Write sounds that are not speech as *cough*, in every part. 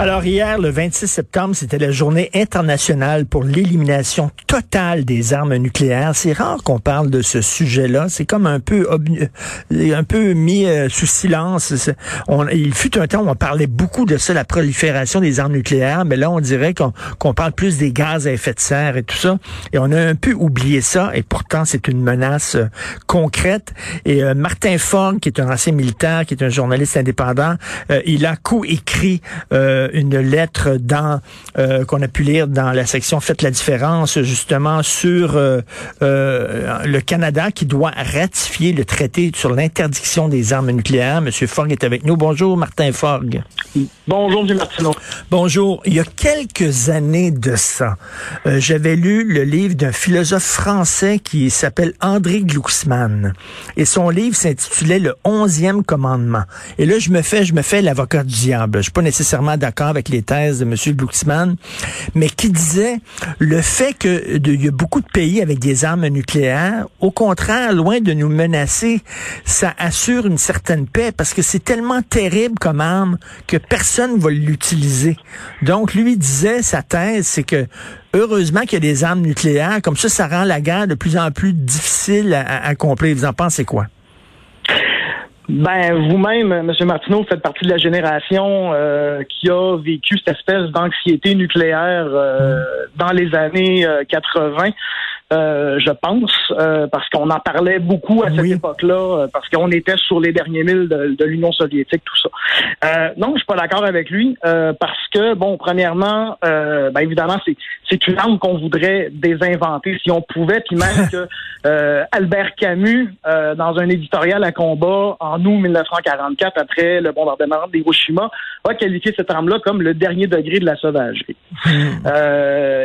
Alors hier, le 26 septembre, c'était la journée internationale pour l'élimination totale des armes nucléaires. C'est rare qu'on parle de ce sujet-là. C'est comme un peu euh, un peu mis euh, sous silence. Il fut un temps où on parlait beaucoup de ça, la prolifération des armes nucléaires, mais là, on dirait qu'on parle plus des gaz à effet de serre et tout ça. Et on a un peu oublié ça, et pourtant, c'est une menace euh, concrète. Et Martin Fogg, qui est un ancien militaire, qui est un journaliste indépendant, il a coécrit une lettre dans euh, qu'on a pu lire dans la section Faites la différence justement sur euh, euh, le Canada qui doit ratifier le traité sur l'interdiction des armes nucléaires. Monsieur Fogg est avec nous. Bonjour, Martin Fogg. Bonjour, M. Martineau. Bonjour. Il y a quelques années de ça, j'avais lu le livre d'un philosophe français qui s'appelle André Glucksmann. Et son livre s'intitulait Le onzième commandement. Et là, je me fais, je me fais l'avocat du diable. Je suis pas nécessairement d'accord avec les thèses de M. Glucksmann, mais qui disait le fait qu'il y a beaucoup de pays avec des armes nucléaires, au contraire, loin de nous menacer, ça assure une certaine paix parce que c'est tellement terrible comme arme que personne ne va l'utiliser. Donc, lui disait, sa thèse, c'est que heureusement qu'il y a des armes nucléaires, comme ça, ça rend la guerre de plus en plus difficile à, à accomplir. Vous en pensez quoi? Ben, vous-même, M. Martineau, faites partie de la génération euh, qui a vécu cette espèce d'anxiété nucléaire euh, dans les années 80. Euh, euh, je pense, euh, parce qu'on en parlait beaucoup à cette époque-là, euh, parce qu'on était sur les derniers milles de, de l'Union soviétique, tout ça. Euh, non, je suis pas d'accord avec lui, parce que, bon, premièrement, ben, évidemment, c'est, c'est une arme qu'on voudrait désinventer si on pouvait, puis même *laughs* que Albert Camus, dans un éditorial à combat en août 1944, après le bombardement d'Hiroshima, a qualifié cette arme-là comme le dernier degré de la sauvagerie. Hmm.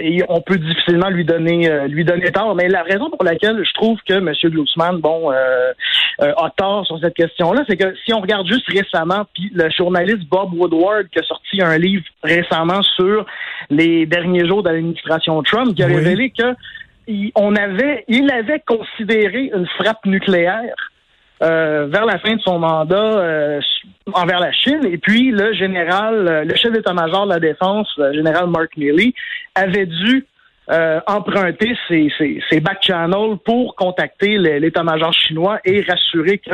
et on peut difficilement lui donner, lui donner mais la raison pour laquelle je trouve que M. Glucksmann, bon, euh, euh, a tort sur cette question-là, c'est que si on regarde juste récemment, puis le journaliste Bob Woodward qui a sorti un livre récemment sur les derniers jours de l'administration Trump, qui a révélé que on avait, il avait considéré une frappe nucléaire euh, vers la fin de son mandat envers la Chine. Et puis le général, le chef d'état-major de la défense, le général Mark Milley, avait dû euh, emprunter ces, ces, back channels pour contacter l'état-major chinois et rassurer que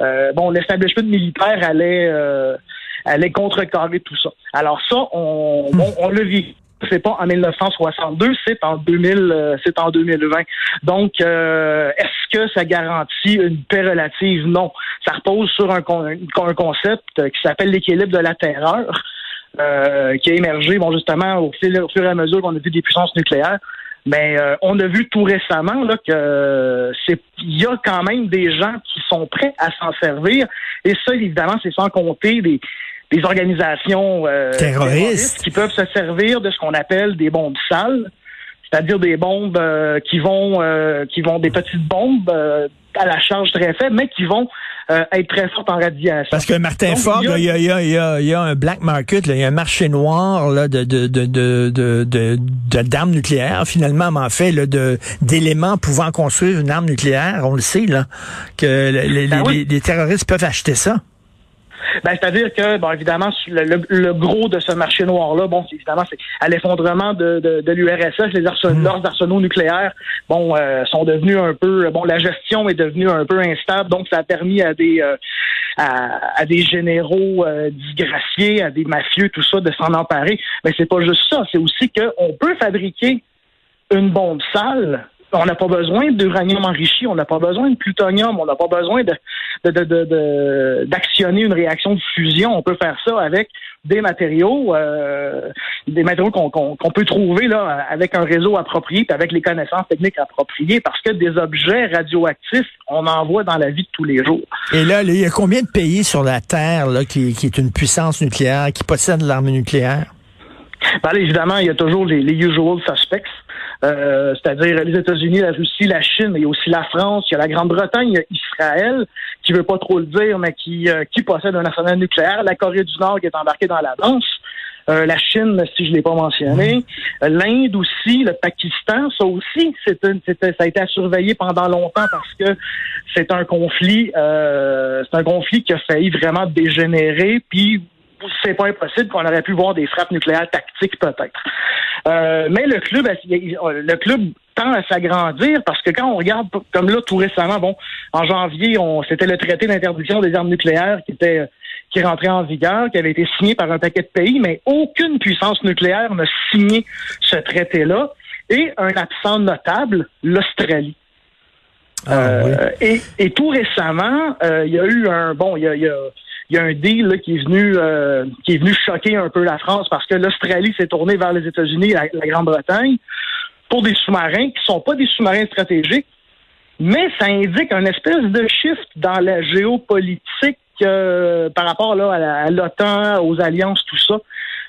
euh, bon l'establishment militaire allait euh, allait contrecarrer tout ça. Alors ça, on, hmm. on, le vit. C'est pas en 1962, c'est en 2000, c'est en 2020. Donc, est-ce que ça garantit une paix relative? Non. Ça repose sur un, un concept qui s'appelle l'équilibre de la terreur. Euh, qui a émergé, bon, justement, au, fur et à mesure qu'on a vu des puissances nucléaires. Mais euh, on a vu tout récemment là, que c'est il y a quand même des gens qui sont prêts à s'en servir. Et ça, évidemment, c'est sans compter des, des organisations euh, terroristes. qui peuvent se servir de ce qu'on appelle des bombes sales, c'est-à-dire des bombes qui vont qui vont des petites bombes à la charge très faible, mais qui vont euh, être très forte en radiation. Parce que Martin Ford, il y, a, y, a, y, a, un black market, il y a un marché noir là, de, de, de, de, d'armes nucléaires, finalement, en fait, là, de, d'éléments pouvant construire une arme nucléaire. On le sait, là, que les, ben les terroristes peuvent acheter ça. Ben, c'est-à-dire que, bon, évidemment, le, gros de ce marché noir-là, bon, évidemment, c'est à l'effondrement de, de, l'URSS, les arsenaux, mm. leurs arsenaux nucléaires, bon, euh, sont devenus un peu, bon, la gestion est devenue un peu instable, donc ça a permis à des euh, à, des généraux euh, disgraciés, à des mafieux, tout ça, de s'en emparer. Mais c'est pas juste ça, c'est aussi qu'on peut fabriquer une bombe sale on n'a pas besoin d'uranium enrichi, on n'a pas besoin de plutonium, on n'a pas besoin de, d'actionner une réaction de fusion. On peut faire ça avec des matériaux, euh, des matériaux qu'on, peut trouver là avec un réseau approprié, puis avec les connaissances techniques appropriées, parce que des objets radioactifs, on en voit dans la vie de tous les jours. Et là, il y a combien de pays sur la Terre là, qui, qui est une puissance nucléaire, qui possède l'arme nucléaire? Ben, évidemment, il y a toujours les, les usual suspects. Euh, c'est-à-dire les États-Unis, la Russie, la Chine, il y a aussi la France, il y a la Grande-Bretagne, il y a Israël, qui veut pas trop le dire, mais qui, euh, qui possède un arsenal nucléaire, la Corée du Nord qui est embarquée dans la danse. Euh, la Chine, si je l'ai pas mentionné, l'Inde aussi, le Pakistan, ça aussi, c'est ça a été à surveiller pendant longtemps parce que c'est un conflit, euh, c'est un conflit qui a failli vraiment dégénérer, puis c'est pas impossible qu'on aurait pu voir des frappes nucléaires tactiques peut-être. Euh, mais le club, le club tend à s'agrandir parce que quand on regarde, comme là tout récemment, bon, en janvier, on c'était le traité d'interdiction des armes nucléaires qui était qui rentrait en vigueur, qui avait été signé par un paquet de pays, mais aucune puissance nucléaire n'a signé ce traité-là. Et un absent notable, l'Australie. Ah, euh, et, et, tout récemement, euh, il y a eu un bon, il y a, y a il y a un deal là, qui est venu euh, qui est venu choquer un peu la France parce que l'Australie s'est tournée vers les États-Unis et la, Grande-Bretagne pour des sous-marins qui sont pas des sous-marins stratégiques, mais ça indique un espèce de shift dans la géopolitique euh, par rapport là à l'OTAN, aux alliances, tout ça.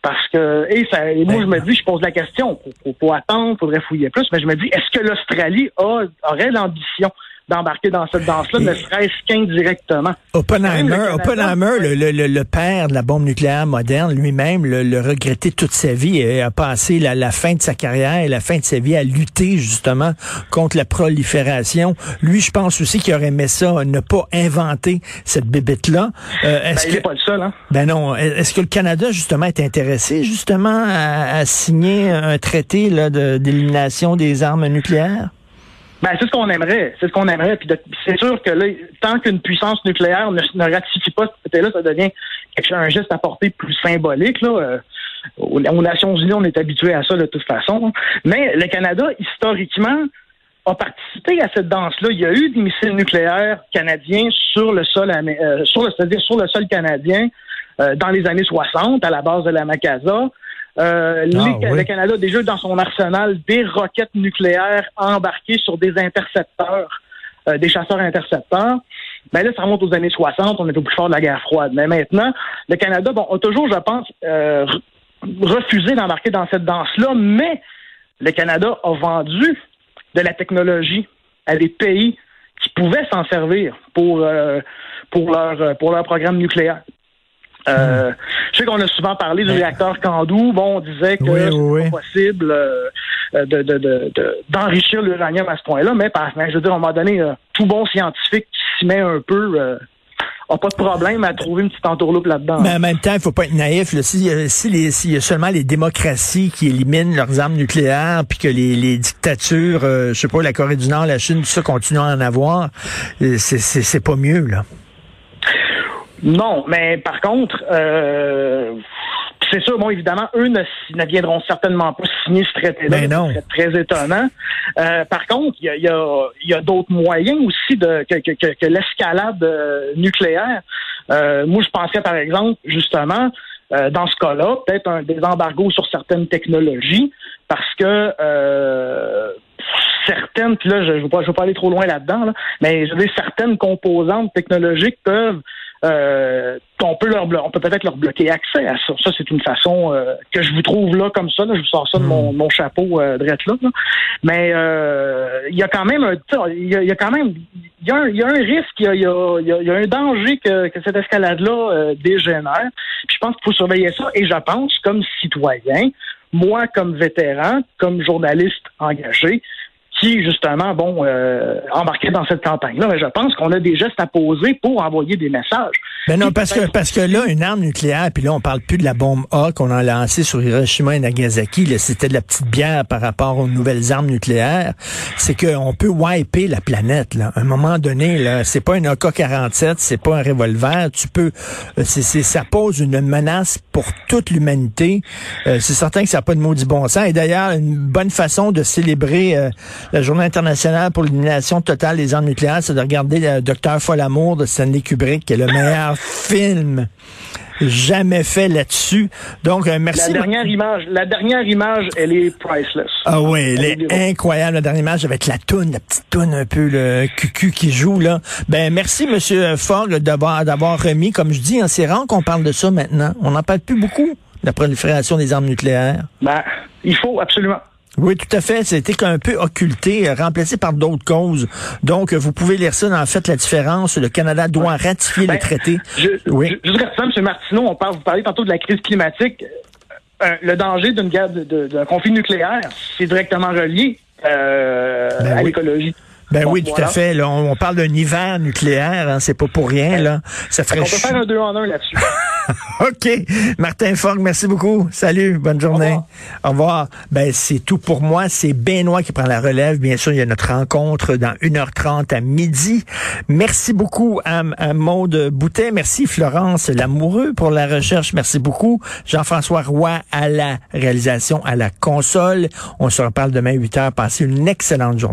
Parce que, et, ça, et moi, je me dis, je pose la question, faut, faut, attendre, faudrait fouiller plus, mais je me dis, est-ce que l'Australie aurait l'ambition d'embarquer dans cette danse-là, ne serait-ce qu'indirectement. Oppenheimer, Oppenheimer le, le, le, père de la bombe nucléaire moderne, lui-même le, le, regrettait toute sa vie et a passé la, la, fin de sa carrière et la fin de sa vie à lutter justement contre la prolifération. Lui, je pense aussi qu'il aurait aimé ça, ne pas inventer cette bébête-là. Euh, est-ce ben, il n'est pas le seul, hein? Ben non. Est-ce que le Canada, justement, est intéressé justement à, à signer un traité d'élimination des armes nucléaires? Ben, c'est ce qu'on aimerait. C'est ce qu'on aimerait. Puis c'est sûr que là, tant qu'une puissance nucléaire ne, ratifie pas ce côté-là, ça devient un geste à portée plus symbolique. Là. Euh, aux, Nations Unies, on est habitué à ça de toute façon. Mais le Canada, historiquement, a participé à cette danse-là. Il y a eu des missiles nucléaires canadiens sur le sol, euh, sur le, c'est-à-dire sur le sol canadien euh, dans les années 60 à la base de la Macasa. Euh, ah, Le Canada a déjà dans son arsenal des roquettes nucléaires embarquées sur des intercepteurs, euh, des chasseurs intercepteurs. Mais ben là, ça remonte aux années 60, on est au plus fort de la guerre froide. Mais maintenant, le Canada bon, a toujours, je pense, euh, refusé d'embarquer dans cette danse-là, mais le Canada a vendu de la technologie à des pays qui pouvaient s'en servir pour, euh, pour, leur, pour leur programme nucléaire. Euh, je sais qu'on a souvent parlé du réacteur Candu. Bon, on disait que c'est pas possible euh, de, d'enrichir l'uranium à ce point-là, mais, par, je veux dire, à un moment donné, euh, tout bon scientifique qui s'y met un peu euh, a pas de problème à trouver une petite entourloupe là-dedans. Mais en même temps, il faut pas être naïf. Si, si, y a seulement les démocraties qui éliminent leurs armes nucléaires, puis que les, les dictatures, je sais pas, la Corée du Nord, la Chine, tout ça continuent à en avoir, c'est, c'est pas mieux, là. Non, mais par contre, euh, c'est sûr, bon, évidemment, eux ne, ne, viendront certainement pas signer ce traité-là. Mais non. C'est très étonnant. Euh, par contre, il y a, y a, y a d'autres moyens aussi de que, que, que, l'escalade euh, nucléaire. Euh, moi, je pensais, par exemple, justement, euh, dans ce cas-là, peut-être un des embargos sur certaines technologies, parce que euh, certaines, puis là, je ne veux, veux, pas aller trop loin là-dedans, là, mais je veux dire, certaines composantes technologiques peuvent euh, on peut leur on peut peut-être leur bloquer accès à ça. Ça, c'est une façon euh, que je vous trouve là comme ça. je vous sors ça de mon, hmm. chapeau euh, de là, Mais euh, il y a quand même un il y, a, quand même il y, a un, y a un risque, il y a, y a, un danger que, que cette escalade-là dégénère. Puis je pense qu'il faut surveiller ça. Et je pense, comme citoyen, moi comme vétéran, comme journaliste engagé, qui, justement, bon, euh, embarquer dans cette campagne-là. Mais je pense qu'on a des gestes à poser pour envoyer des messages. Mais non, parce que parce que là, une arme nucléaire, puis là, on parle plus de la bombe A qu'on a lancée sur Hiroshima et Nagasaki. Là, c'était de la petite bière par rapport aux nouvelles armes nucléaires. C'est qu'on peut wiper la planète. Là. À un moment donné, là, c'est pas une AK-47, c'est pas un revolver. Tu peux, euh, c'est, ça pose une menace pour toute l'humanité. Euh, c'est certain que ça n'a pas de maudit bon sens. Et d'ailleurs, une bonne façon de célébrer euh, la Journée internationale pour l'élimination totale des armes nucléaires, c'est de regarder le Docteur Folamour de Stanley Kubrick, qui est le meilleur *laughs* film jamais fait là-dessus. Donc, euh, merci. La dernière image, la dernière image, elle est priceless. Ah oui, elle, est incroyable. La dernière image avec la toune, la petite toune un peu le cucu qui joue là. Ben merci Monsieur Fogg d'avoir d'avoir remis, comme je dis, hein, c'est rare qu'on parle de ça maintenant. On n'en parle plus beaucoup, la prolifération des armes nucléaires. Ben, il faut absolument. Oui, tout à fait. C'était un peu occulté, euh, remplacé par d'autres causes. Donc, vous pouvez lire ça dans en fait la différence. Le Canada doit ratifier le ben, traité. Je, oui. Juste ça, M. Martineau, on parle, vous parlez tantôt de la crise climatique. le danger d'une guerre, d'un conflit nucléaire, c'est directement relié euh, ben à l'écologie. Ben oui, tout à fait. on, parle d'un hiver nucléaire, hein, c'est pas pour rien. Là. Ça ferait on peut faire un deux en un là-dessus. *laughs* OK. Martin Fogg, merci beaucoup. Salut, bonne journée. Au revoir. Ben, c'est tout pour moi. C'est Benoît qui prend la relève. Bien sûr, il y a notre rencontre dans 1h30 à midi. Merci beaucoup à, à Maude Boutet. Merci Florence Lamoureux pour la recherche. Merci beaucoup. Jean-François Roy à la réalisation, à la console. On se reparle demain 8h. Passez une excellente journée.